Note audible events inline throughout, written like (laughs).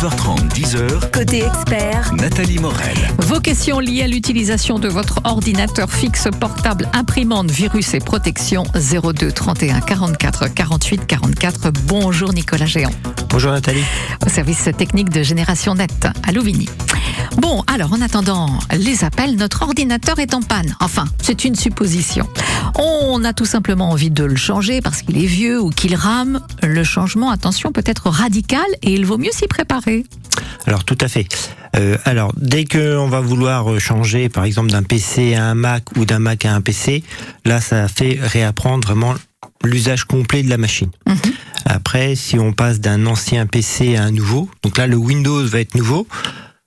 9h30, 10h. Côté expert, Nathalie Morel. Vos questions liées à l'utilisation de votre ordinateur fixe, portable, imprimante, virus et protection 02 31 44 48 44. Bonjour Nicolas Géant, Bonjour Nathalie. au service technique de Génération Net à Louvigny. Bon, alors en attendant les appels, notre ordinateur est en panne. Enfin, c'est une supposition. On a tout simplement envie de le changer parce qu'il est vieux ou qu'il rame. Le changement, attention, peut être radical et il vaut mieux s'y préparer. Alors tout à fait. Euh, alors dès que on va vouloir changer par exemple d'un PC à un Mac ou d'un Mac à un PC, là ça fait réapprendre vraiment l'usage complet de la machine. Mhm. Après, si on passe d'un ancien PC à un nouveau, donc là le Windows va être nouveau.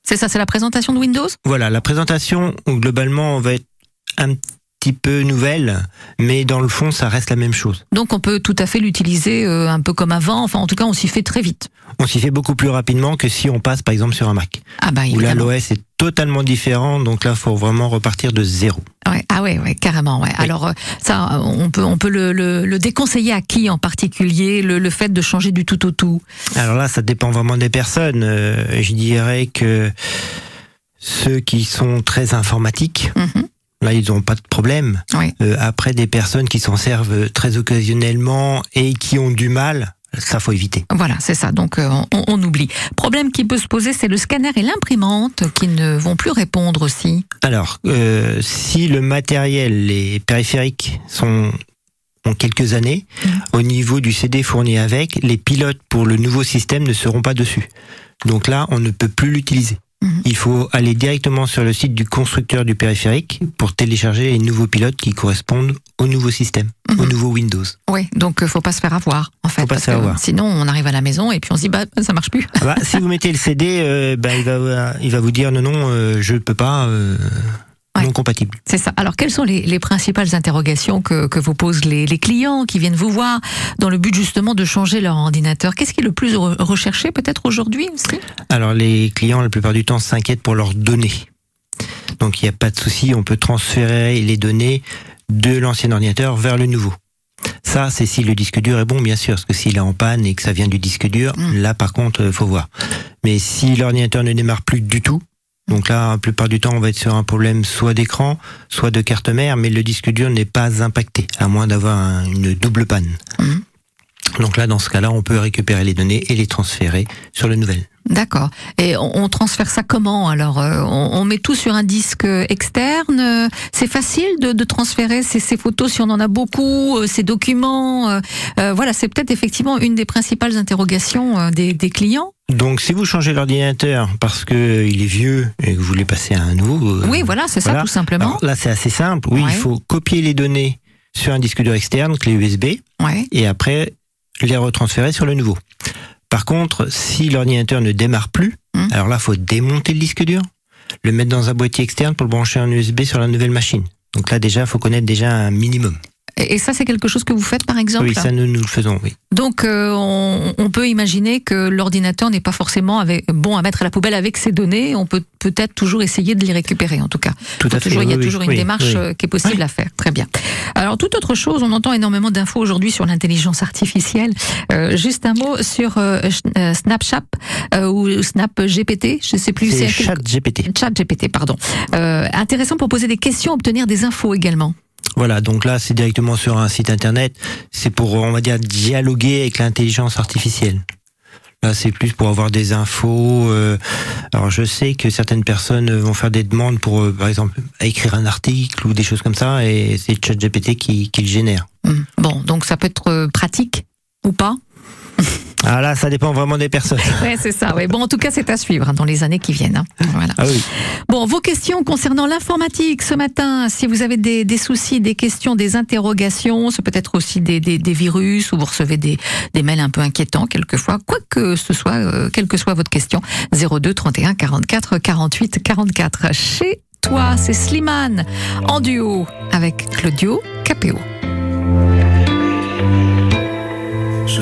C'est ça, c'est la présentation de Windows? Voilà, la présentation globalement va être un petit peu nouvelle, mais dans le fond ça reste la même chose. Donc on peut tout à fait l'utiliser euh, un peu comme avant. Enfin, en tout cas, on s'y fait très vite. On s'y fait beaucoup plus rapidement que si on passe par exemple sur un Mac. Ah bah Où là l'OS est totalement différent, donc là faut vraiment repartir de zéro. Ouais, ah ouais, ouais, carrément. Ouais. Alors euh, ça, on peut, on peut le, le- le déconseiller à qui en particulier le, le fait de changer du tout au tout? Alors là, ça dépend vraiment des personnes. Euh, je dirais que ceux qui sont très informatiques, Mhm. Là, ils n'ont pas de problème. Oui. Euh, après, des personnes qui s'en servent très occasionnellement et qui ont du mal, ça faut éviter. Voilà, c'est ça. Donc euh, on, on oublie. Problème qui peut se poser, c'est le scanner et l'imprimante qui ne vont plus répondre aussi. Alors, euh, si le matériel, les périphériques sont ont quelques années, au niveau du CD fourni avec, les pilotes pour le nouveau système ne seront pas dessus. Donc là, on ne peut plus l'utiliser. Il faut aller directement sur le site du constructeur du périphérique pour télécharger les nouveaux pilotes qui correspondent au nouveau système, au Mhm. nouveau Windows. Oui, donc euh, faut pas se faire avoir en fait. Faut pas parce se faire que avoir. Sinon, on arrive à la maison et puis on se dit bah ça marche plus. Ah bah, si vous mettez le CD, euh, bah, il, va, il va vous dire non, non, euh, je ne peux pas, euh, Ouais. non. C'est ça. Alors, quelles sont les, les principales interrogations que, que vous posent les, les clients qui viennent vous voir dans le but justement de changer leur ordinateur? Qu'est-ce qui est le plus re- recherché peut-être aujourd'hui aussi? Alors les clients, la plupart du temps, s'inquiètent pour leurs données. Donc il n'y a pas de souci, on peut transférer les données de l'ancien ordinateur vers le nouveau. Ça, c'est si le disque dur est bon, bien sûr, parce que s'il est en panne et que ça vient du disque dur, Mm. là par contre, il faut voir. Mais si l'ordinateur ne démarre plus du tout, donc là, la plupart du temps, on va être sur un problème soit d'écran, soit de carte mère, mais le disque dur n'est pas impacté, à moins d'avoir un- une double panne. Mhm. Donc là, dans ce cas-là, on peut récupérer les données et les transférer sur le nouvel. D'accord. Et on, transfère ça comment Alors, euh, on, met tout sur un disque externe. euh, C'est facile de, de transférer ces, ces photos si on en a beaucoup, euh, ces documents. euh, voilà, c'est peut-être effectivement une des principales interrogations des, des clients. Donc, si vous changez l'ordinateur parce que il est vieux et que vous voulez passer à un nouveau, euh, Oui, voilà, c'est ça tout simplement. alors là c'est assez simple. Oui, Ouais. il faut copier les données sur un disque dur externe, clé USB, Ouais. et après les retransférer sur le nouveau. Par contre, si l'ordinateur ne démarre plus, Hmm. alors là, faut démonter le disque dur, le mettre dans un boîtier externe pour le brancher en USB sur la nouvelle machine. Donc là, déjà, faut connaître déjà un minimum. Et, et ça, c'est quelque chose que vous faites par exemple Oui, ça nous, nous le faisons, oui. Donc, euh, on, on peut imaginer que l'ordinateur n'est pas forcément avec, bon à mettre à la poubelle avec ses données. On peut peut-être toujours essayer de les récupérer, en tout cas. Tout à fait. toujours, il y a toujours oui, une démarche oui. euh, qui est possible à faire. Très bien. Alors, toute autre chose, on entend énormément d'infos aujourd'hui sur l'intelligence artificielle. Euh, juste un mot sur euh, Snapchat ou Snap GPT, je sais plus. C'est chat GPT. Chat GPT, pardon. Intéressant pour poser des questions, obtenir des infos également. Voilà, donc là, c'est directement sur un site internet. C'est pour, on va dire, dialoguer avec l'intelligence artificielle. Là, c'est plus pour avoir des infos. euh, alors, je sais que certaines personnes vont faire des demandes pour, euh, par exemple, écrire un article ou des choses comme ça, et c'est ChatGPT qui, qui le génère. Hum. Bon, donc ça peut être euh, pratique ou pas? (laughs) Ah là, ça dépend vraiment des personnes. (laughs) Ouais, c'est ça. Ouais. Bon, en tout cas, c'est à suivre hein, dans les années qui viennent. hein. Voilà. Ah oui. Bon, vos questions concernant l'informatique ce matin, si vous avez des, des soucis, des questions, des interrogations, c'est peut-être aussi des, des, des virus ou vous recevez des, des mails un peu inquiétants quelquefois, quoi que ce soit, euh, quelle que soit votre question, 02 31 44 48 44. Chez toi, c'est Slimane en duo avec Claudio Capéo. Je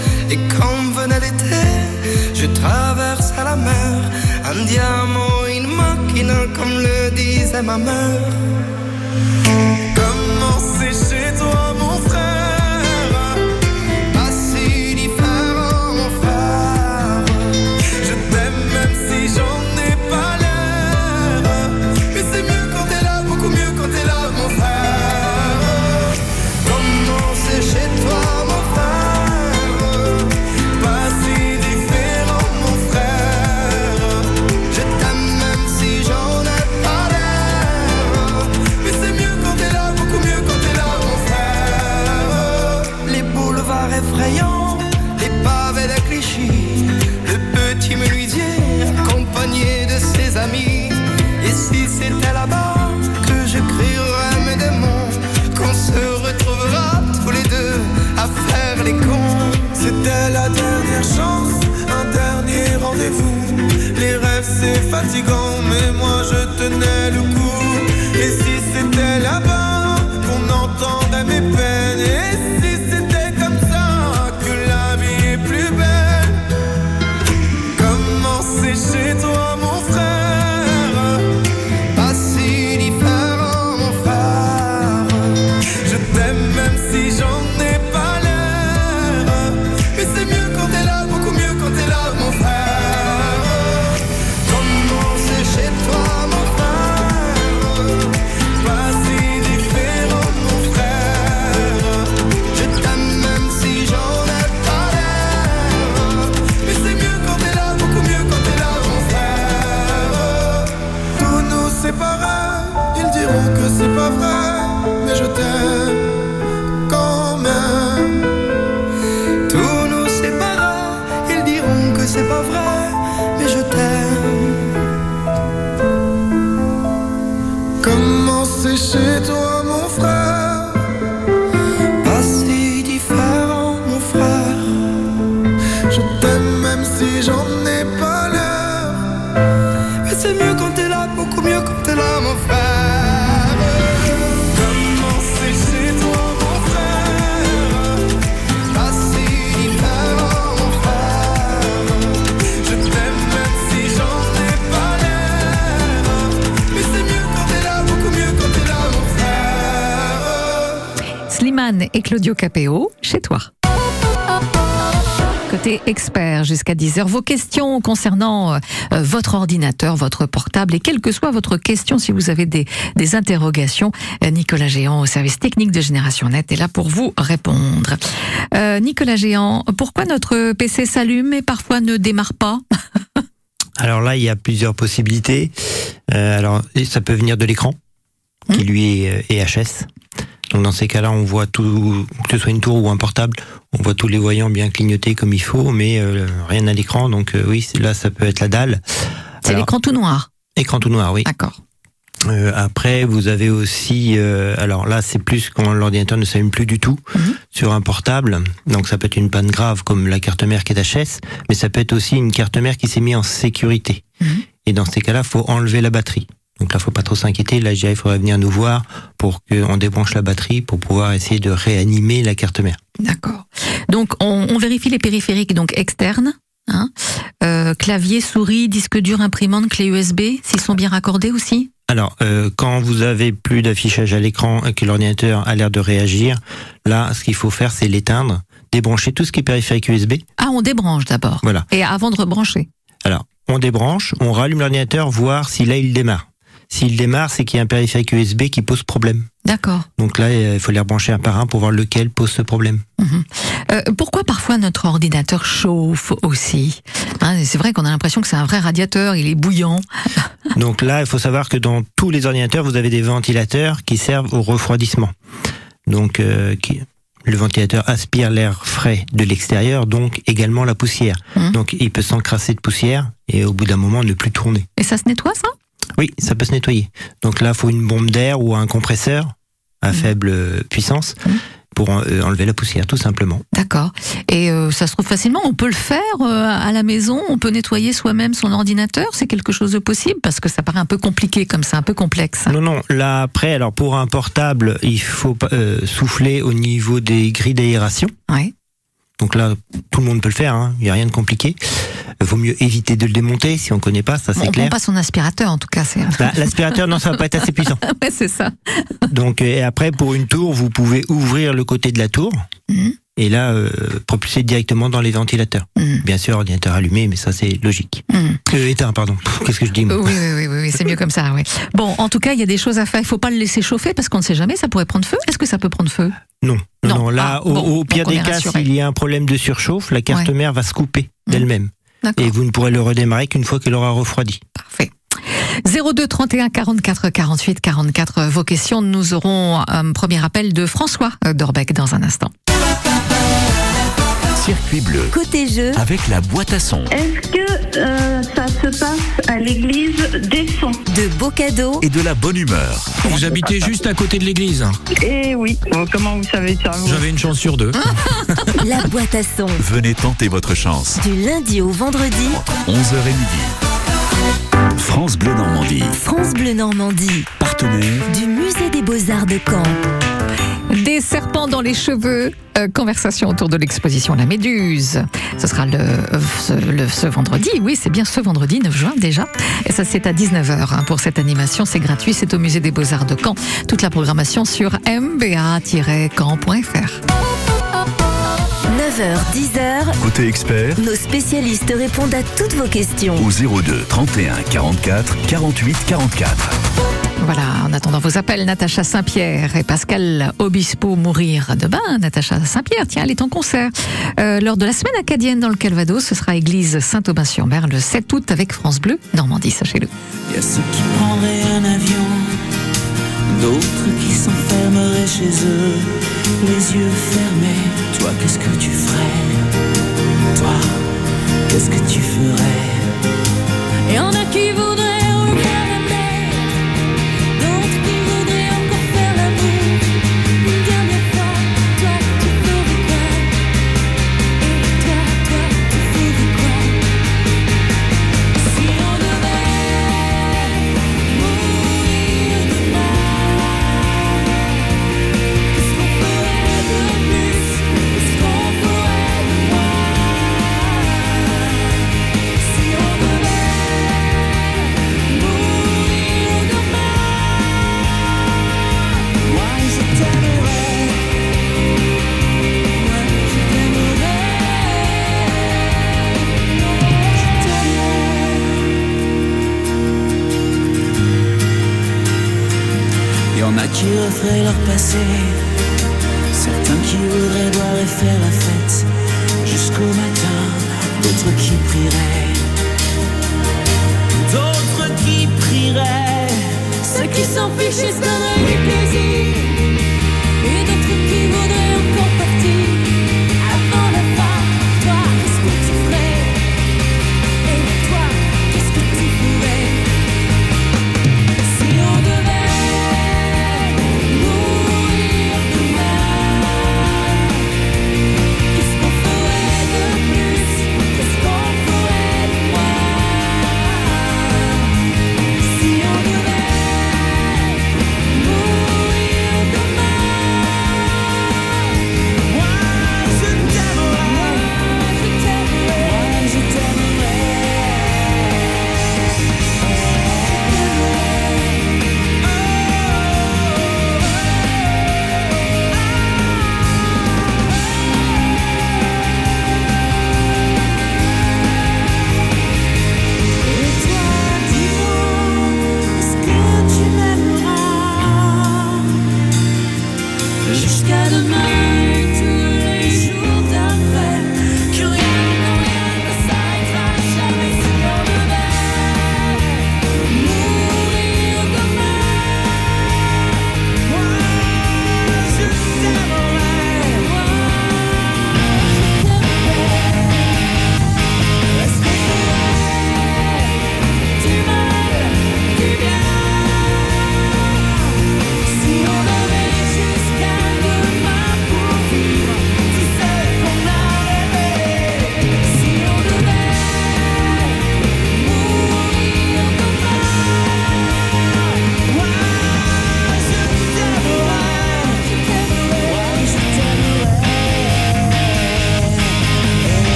Et quand venait l'été, je traversais la mer, un diamant, une machine, comme le disait ma mère. Mais moi je tenais le coup. Et Claudio Capéo, chez toi. Côté expert jusqu'à 10h, vos questions concernant euh, votre ordinateur, votre portable et quelle que soit votre question, si vous avez des, des interrogations, euh, Nicolas Géant au service technique de Génération Net est là pour vous répondre. Euh, Nicolas Géant, pourquoi notre PC s'allume et parfois ne démarre pas? Alors là, il y a plusieurs possibilités. Alors, ça peut venir de l'écran, qui lui est, est HS. Donc dans ces cas-là, on voit tout, que ce soit une tour ou un portable, on voit tous les voyants bien clignoter comme il faut, mais euh, rien à l'écran. Donc euh, oui, là, ça peut être la dalle. C'est l'écran tout noir. Écran tout noir, oui. D'accord. Euh, après, vous avez aussi, euh, alors là, c'est plus quand l'ordinateur ne s'allume plus du tout Mhm. sur un portable. Donc ça peut être une panne grave comme la carte mère qui est HS, mais ça peut être aussi une carte mère qui s'est mise en sécurité. Mhm. Et dans ces cas-là, faut enlever la batterie. Donc là, faut pas trop s'inquiéter. Là, je dirais, il faudrait venir nous voir pour qu'on débranche la batterie pour pouvoir essayer de réanimer la carte mère. D'accord. Donc on, on vérifie les périphériques donc externes. Hein Euh, clavier, souris, disque dur, imprimante, clé USB, s'ils sont bien raccordés aussi? Alors, euh, quand vous avez plus d'affichage à l'écran et que l'ordinateur a l'air de réagir, là, ce qu'il faut faire, c'est l'éteindre, débrancher tout ce qui est périphérique USB. Ah, on débranche d'abord. Voilà. Et avant de rebrancher. Alors, on débranche, on rallume l'ordinateur, voir si là il démarre. S'il démarre, c'est qu'il y a un périphérique USB qui pose problème. D'accord. Donc là, il faut les rebrancher un par un pour voir lequel pose ce problème. Euh, pourquoi parfois notre ordinateur chauffe aussi Hein, C'est vrai qu'on a l'impression que c'est un vrai radiateur, il est bouillant. (laughs) Donc là, il faut savoir que dans tous les ordinateurs, vous avez des ventilateurs qui servent au refroidissement. Donc, euh, qui- le ventilateur aspire l'air frais de l'extérieur, donc également la poussière. Mhm. Donc, il peut s'encrasser de poussière et au bout d'un moment ne plus tourner. Et ça se nettoie ça? Oui, ça peut se nettoyer. Donc là, il faut une bombe d'air ou un compresseur à Mhm. faible euh, puissance. Mhm. pour euh, enlever la poussière, tout simplement. D'accord. Et euh, ça se trouve facilement. On peut le faire euh, à la maison. On peut nettoyer soi-même son ordinateur. C'est quelque chose de possible parce que ça paraît un peu compliqué comme ça, un peu complexe. Non, non. Là, après, alors pour un portable, il faut euh, souffler au niveau des grilles d'aération. Ouais. Donc là, tout le monde peut le faire. hein. Il n'y a rien de compliqué. Il vaut mieux éviter de le démonter si on ne connaît pas, ça c'est on clair. prend pas son aspirateur en tout cas. Bah, L'aspirateur, non, ça va pas être assez puissant. (laughs) ouais, c'est ça. Donc, et après, pour une tour, vous pouvez ouvrir le côté de la tour Mhm. Et là, euh, propulser directement dans les ventilateurs. Mhm. Bien sûr, ordinateur allumé, mais ça, c'est logique. Mhm. Euh, éteint, pardon. Qu'est-ce que je dis moi Oui, oui, oui, c'est mieux comme ça. Oui. Bon, en tout cas, il y a des choses à faire. Il faut pas le laisser chauffer parce qu'on ne sait jamais. Ça pourrait prendre feu. Est-ce que ça peut prendre feu? Non, non. Là, Ah, au, bon, au pire des cas, s'il y a un problème de surchauffe, la carte Ouais. mère va se couper Mhm. d'elle-même. Et vous ne pourrez le redémarrer qu'une fois qu'elle aura refroidi. Parfait. 02 31 44 48 44. Vos questions. Nous aurons un premier appel de François euh, Dorbec dans un instant. Circuit bleu Côté jeu, avec la boîte à son Est-ce que euh, ça se passe à l'église des sons? De beaux cadeaux, et de la bonne humeur. Vous habitez juste à côté de l'église. Eh oui. Bon, comment vous savez ça vous? J'avais une chance sur deux. (laughs) la boîte à son. Venez tenter votre chance. Du lundi au vendredi, 11h et midi. France Bleu Normandie, France Bleu Normandie, partenaire du musée des beaux-arts de Caen. Des serpents dans les cheveux. euh, conversation autour de l'exposition La Méduse. Ce sera le, ce, le- ce vendredi. Oui, c'est bien ce vendredi, 9 juin déjà. Et ça, c'est à 19h hein, pour cette animation. C'est gratuit. C'est au musée des Beaux-Arts de Caen. Toute la programmation sur mba-caen.fr. 9h, 10h, côté expert nos spécialistes répondent à toutes vos questions. au 02 31 44 48 44. Voilà, en attendant vos appels, Natacha Saint-Pierre et Pascal Obispo mourir de bain. Natacha Saint-Pierre, tiens, elle est en concert. Euh, lors de la semaine acadienne dans le Calvados, ce sera église Saint-Aubin-sur-Mer le 7 août avec France Bleu Normandie, sachez-le. Il y a ceux qui prendraient un avion, d'autres qui s'enfermeraient chez eux, les yeux fermés. Toi, qu'est-ce que tu ferais? Toi, qu'est-ce que tu ferais? Et en a qui see.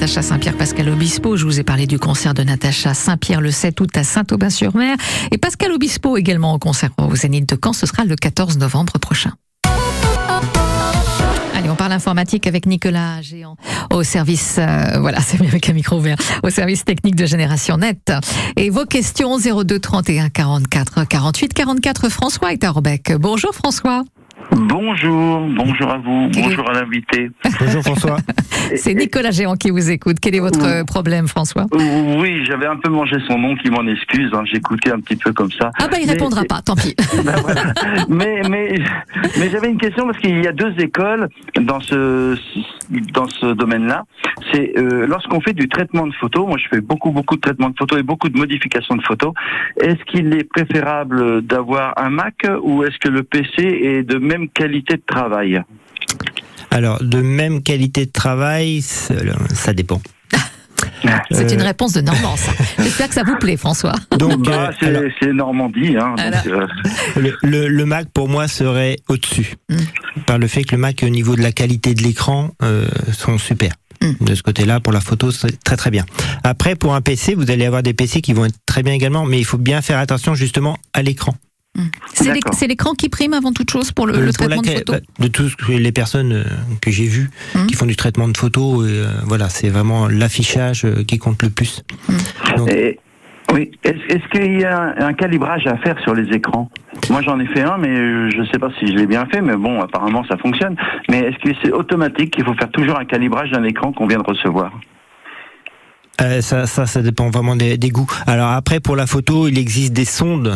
Natacha Saint-Pierre, Pascal Obispo. Je vous ai parlé du concert de Natacha Saint-Pierre le 7 août à Saint-Aubin-sur-Mer. Et Pascal Obispo également au concert au Zénith de Caen. Ce sera le 14 novembre prochain. Allez, on parle informatique avec Nicolas Géant au service, euh, voilà, (laughs) c'est bien avec un micro ouvert, au service technique de Génération Net. Et vos questions 02 31 44 48 44. François est à. Bonjour François. Bonjour, bonjour à vous, bonjour à l'invité. Bonjour François. (laughs) C'est Nicolas Géant qui vous écoute. Quel est votre problème, François? Oui, j'avais un peu mangé son nom, qui m'en excuse. hein, J'écoutais un petit peu comme ça. Ah bah il Mais- répondra pas, tant pis. (laughs) Ben voilà. mais mais mais j'avais une question parce qu'il y a deux écoles dans ce dans ce domaine-là. C'est euh, lorsqu'on fait du traitement de photos. Moi, je fais beaucoup beaucoup de traitement de photos et beaucoup de modifications de photos. Est-ce qu'il est préférable d'avoir un Mac ou est-ce que le PC est de même qualité de travail Alors, de même qualité de travail, ça ça dépend. (laughs) C'est Euh, une réponse de Normand, ça. (laughs) J'espère que ça vous plaît, François. Donc, Bah, euh, c'est Normandie. Hein, donc, euh, le, le- le Mac pour moi serait au-dessus, Mm. par le fait que le Mac au niveau de la qualité de l'écran euh, sont super. Mm. De ce côté-là, pour la photo, c'est très très bien. Après, pour un PC, vous allez avoir des PC qui vont être très bien également, mais il faut bien faire attention justement à l'écran. C'est D'accord. c'est l'écran qui prime avant toute chose pour le, Euh, le pour traitement de photo. bah, de toutes les personnes euh, que j'ai vues Mm. qui font du traitement de photos, euh, voilà, c'est vraiment l'affichage euh, qui compte le plus. Donc, Et- oui. Est-ce qu'il y a un, un calibrage à faire sur les écrans? Moi, j'en ai fait un, mais je ne sais pas si je l'ai bien fait. Mais bon, apparemment, ça fonctionne. Mais est-ce que c'est automatique qu'il faut faire toujours un calibrage d'un écran qu'on vient de recevoir? Euh, ça, ça, ça dépend vraiment des, des goûts. Alors après, pour la photo, il existe des sondes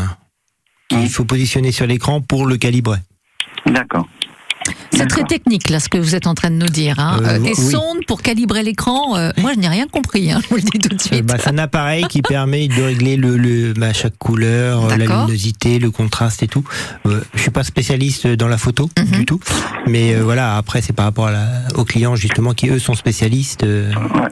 qu'il faut positionner sur l'écran pour le calibrer. D'accord. C'est très technique, là, ce que vous êtes en train de nous dire. Hein. Euh, Euh, des oui. sondes pour calibrer l'écran, euh, moi, je n'ai rien compris, hein, je vous le dis tout de Euh, suite. bah, c'est un appareil qui permet de régler le, le bah, chaque couleur, la luminosité, le contraste et tout. Euh, je suis pas spécialiste dans la photo Mhm. du tout, mais euh, voilà. Après, c'est par rapport à la- aux clients justement qui eux sont spécialistes. euh, Ouais.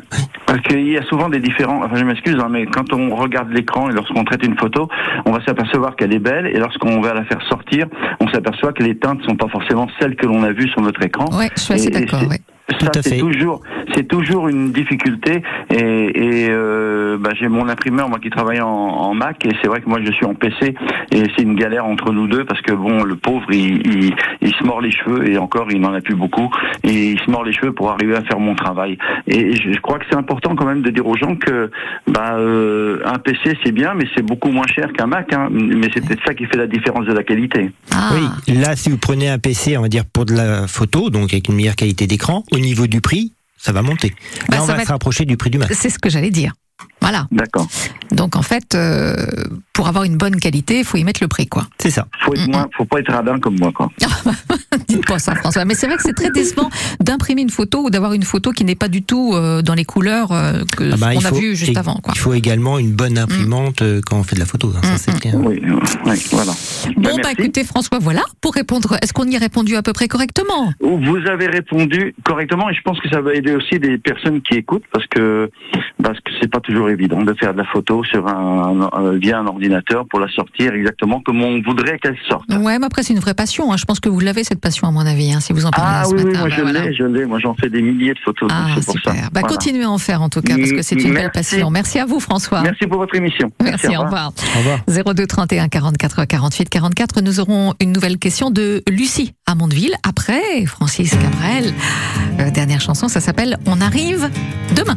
Parce qu'il y a souvent des différents. Enfin, je m'excuse, hein, mais quand on regarde l'écran et lorsqu'on traite une photo, on va s'apercevoir qu'elle est belle, et lorsqu'on va la faire sortir, on s'aperçoit que les teintes sont pas forcément celles que l'on a vues sur notre écran. Ouais, je suis assez d'accord. ouais. Ça, Tout c'est fait. toujours, c'est toujours une difficulté. Et, et euh, bah, j'ai mon imprimeur, moi, qui travaille en, en Mac, et c'est vrai que moi, je suis en PC, et c'est une galère entre nous deux parce que bon, le pauvre, il, il, il se mord les cheveux, et encore, il n'en a plus beaucoup, et il se mord les cheveux pour arriver à faire mon travail. Et je, je crois que c'est important quand même de dire aux gens que bah, euh, un PC, c'est bien, mais c'est beaucoup moins cher qu'un Mac. Hein, mais c'est peut-être ça qui fait la différence de la qualité. Ah, Oui, là, si vous prenez un PC, on va dire pour de la photo, donc avec une meilleure qualité d'écran, au niveau du prix, ça va monter. Bah, là, on ça va, va se rapprocher du prix du Mac. c'est ce que j'allais dire. Voilà. D'accord. Donc, en fait, euh, pour avoir une bonne qualité, il faut y mettre le prix, quoi. C'est ça. Faut être moins, faut pas être radin comme moi, quoi. (laughs) Dites pas ça, François. Mais c'est vrai que c'est très décevant d'imprimer une photo ou d'avoir une photo qui n'est pas du tout euh, dans les couleurs euh, que Ah bah, qu'on a faut- vu juste avant, quoi. Il faut également une bonne imprimante euh, quand on fait de la photo. hein, ça, Mm, c'est mm. clair. Oui, oui, voilà. Bon, Ben, bah merci. écoutez, François, voilà, pour répondre, est-ce qu'on y a répondu à peu près correctement? Vous avez répondu correctement et je pense que ça va aider aussi des personnes qui écoutent parce que parce que c'est pas toujours évident de faire de la photo sur un, un- via un ordinateur pour la sortir exactement comme on voudrait qu'elle sorte. Ouais, mais après, c'est une vraie passion. hein. Je pense que vous l'avez, cette passion, à mon avis, hein, si vous en parlez Ah là, ce oui, oui, matin. moi Bah, je voilà. l'ai, je l'ai, moi j'en fais des milliers de photos, donc Ah, c'est pour ça. Bah, Voilà. continuez à en faire, en tout cas, parce que c'est une belle Merci. passion. Merci à vous, François. Merci pour votre émission. Merci, au revoir. Au revoir. 02 31 44 48 44. Nous aurons une nouvelle question de Lucie à Mondeville. Après, Francis Cabrel. Euh, dernière chanson, ça s'appelle On arrive demain.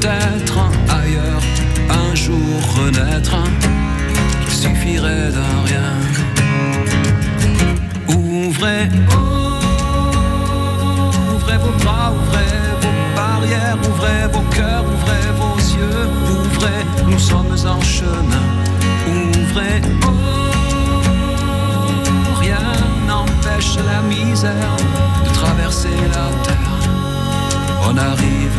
Peut-être ailleurs, un jour renaître, il suffirait d'un rien. Ouvrez, ouvrez vos bras, ouvrez vos barrières, ouvrez vos cœurs, ouvrez vos yeux, ouvrez, nous sommes en chemin. Ouvrez, oh, rien n'empêche la misère de traverser la terre. On arrive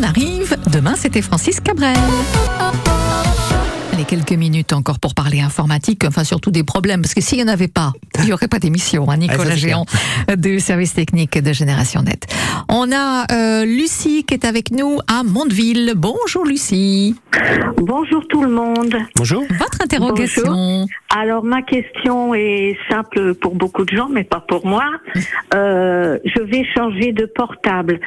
On arrive. Demain, c'était Francis Cabrel. Allez, quelques minutes encore pour parler informatique, enfin surtout des problèmes, parce que s'il n'y en avait pas, il n'y aurait pas d'émission, hein, Nicolas Ah, Géant du service technique de Génération Net. On a euh, Lucie qui est avec nous à Mondeville. Bonjour Lucie. Bonjour tout le monde. Bonjour. Votre interrogation. Alors ma question est simple pour beaucoup de gens, mais pas pour moi. Euh, je vais changer de portable.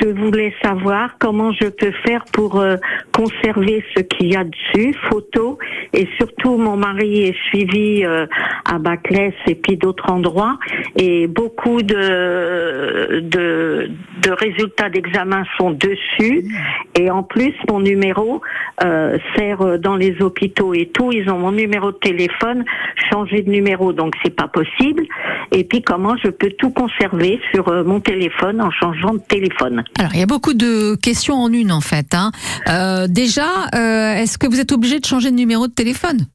Je voulais savoir comment je peux faire pour euh, conserver ce qu'il y a dessus, photos, et surtout mon mari est suivi euh, à Baclès et puis d'autres endroits, et beaucoup de de, résultats d'examen sont dessus, et en plus mon numéro euh, sert dans les hôpitaux et tout. Ils ont mon numéro de téléphone, changer de numéro, donc c'est pas possible. Et puis comment je peux tout conserver sur euh, mon téléphone en changeant de téléphone? Alors, il y a beaucoup de questions en une en fait. hein. Déjà, est-ce que vous êtes obligé de changer de numéro de téléphone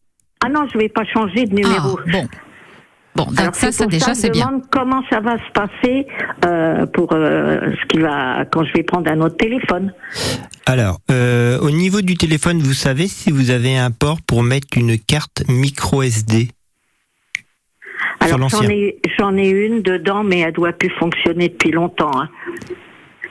Ah non, je vais pas changer de numéro. Ah, bon. Bon, Alors, ça, déjà, je c'est bien. demande Comment ça va se passer euh, pour euh, ce qui va quand je vais prendre un autre téléphone Alors, euh, au niveau du téléphone, vous savez si vous avez un port pour mettre une carte micro SD Alors j'en ai j'en ai une dedans, mais elle doit plus fonctionner depuis longtemps. hein.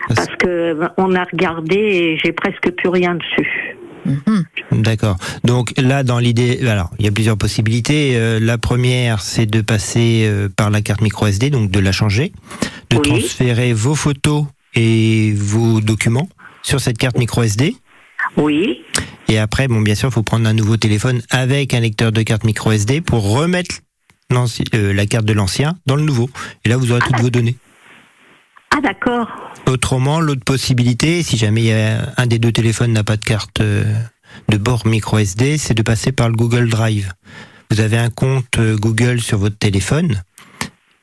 Parce que euh, on a regardé et j'ai presque plus rien dessus. Mhm. D'accord. Donc là, dans l'idée, alors il y a plusieurs possibilités. Euh, la première, c'est de passer euh, par la carte micro SD, donc de la changer, de Oui. transférer vos photos et vos documents sur cette carte micro SD. Oui. Et après, bon, bien sûr, il faut prendre un nouveau téléphone avec un lecteur de carte micro SD pour remettre euh, la carte de l'ancien dans le nouveau. Et là, vous aurez toutes vos données. Ah d'accord. Autrement, l'autre possibilité, si jamais a un des deux téléphones n'a pas de carte euh, de bord micro SD, c'est de passer par le Google Drive. Vous avez un compte euh, Google sur votre téléphone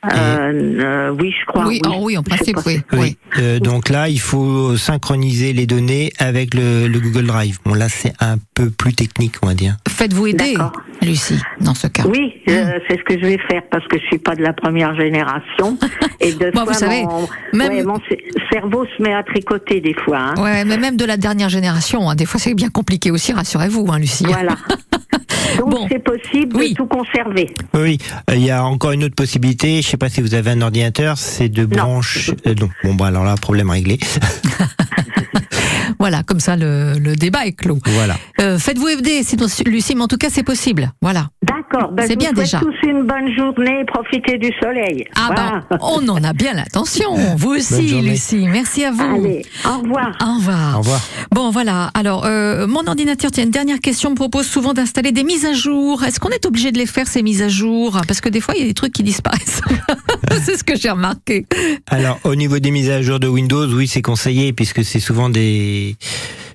Euh, euh, oui, je crois. oui, oh oui, en Je sais principe, oui. Oui. Euh, donc là, il faut synchroniser les données avec le, le Google Drive. Bon, là, c'est un peu plus technique, on va dire. Faites-vous aider. Lucie, dans ce cas. Oui, euh, c'est ce que je vais faire parce que je suis pas de la première génération (laughs) et de Bon, fois vous savez, mon, même- ouais, mon cerveau se met à tricoter des fois. hein. Ouais, mais même de la dernière génération, hein, des fois c'est bien compliqué aussi, rassurez-vous, hein, Lucie. Voilà. (laughs) Donc Bon. c'est possible Oui. de tout conserver. Oui. Euh, il y a encore une autre possibilité. Je sais pas si vous avez un ordinateur, c'est de brancher. euh, non. Bon, bah alors là, problème réglé. (laughs) Voilà, comme ça le, le débat est clos. voilà. Euh, Faites-vous aider, sinon, Lucie, mais en tout cas c'est possible. Voilà. D'accord. Ben, C'est je bien déjà. tous une bonne journée. Profitez du soleil. Ah Voilà. ben, on en a bien l'intention. (laughs) Vous aussi. Lucie. Merci à vous. Allez, au revoir. Au revoir. Au revoir. Bon, voilà. Alors, euh, mon ordinateur, tiens, une dernière question, me propose souvent d'installer des mises à jour. Est-ce qu'on est obligé de les faire, ces mises à jour? Parce que des fois, il y a des trucs qui disparaissent. (laughs) c'est ce que j'ai remarqué. Alors, au niveau des mises à jour de Windows, oui, c'est conseillé puisque c'est souvent des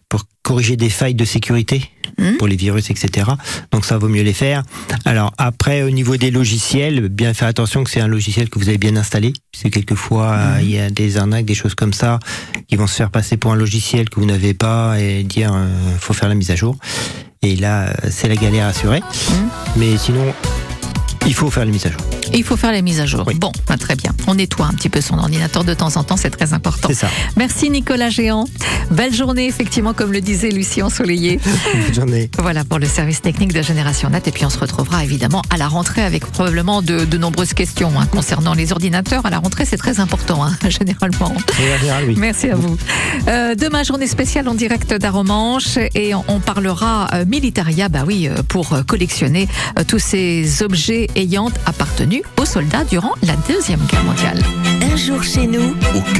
pour corriger des failles de sécurité Mhm. pour les virus, etc. Donc ça vaut mieux les faire. Alors après, au niveau des logiciels, bien faire attention que c'est un logiciel que vous avez bien installé, puisque quelquefois euh, il y a des arnaques, des choses comme ça, qui vont se faire passer pour un logiciel que vous n'avez pas et dire euh, faut faire la mise à jour. Et là, euh, c'est la galère assurée. Mais sinon, il faut faire la mise à jour. Il faut faire les mises à jour. Oui. Bon, bah, très bien. On nettoie un petit peu son ordinateur de temps en temps, c'est très important. C'est ça. Merci Nicolas Géant. Belle journée, effectivement, comme le disait Lucie Ensoleillé. (laughs) Bonne journée. Voilà pour le service technique de Génération Net. Et puis on se retrouvera évidemment à la rentrée avec probablement de, de nombreuses questions hein, concernant les ordinateurs. À la rentrée, c'est très important, hein, (laughs) généralement. Général, oui. Merci à vous. Euh, demain, journée spéciale en direct d'Aromanche et on, on parlera euh, militaria, bah oui, euh, pour collectionner tous ces objets ayant appartenu aux soldats durant la Deuxième Guerre mondiale. Un jour chez nous,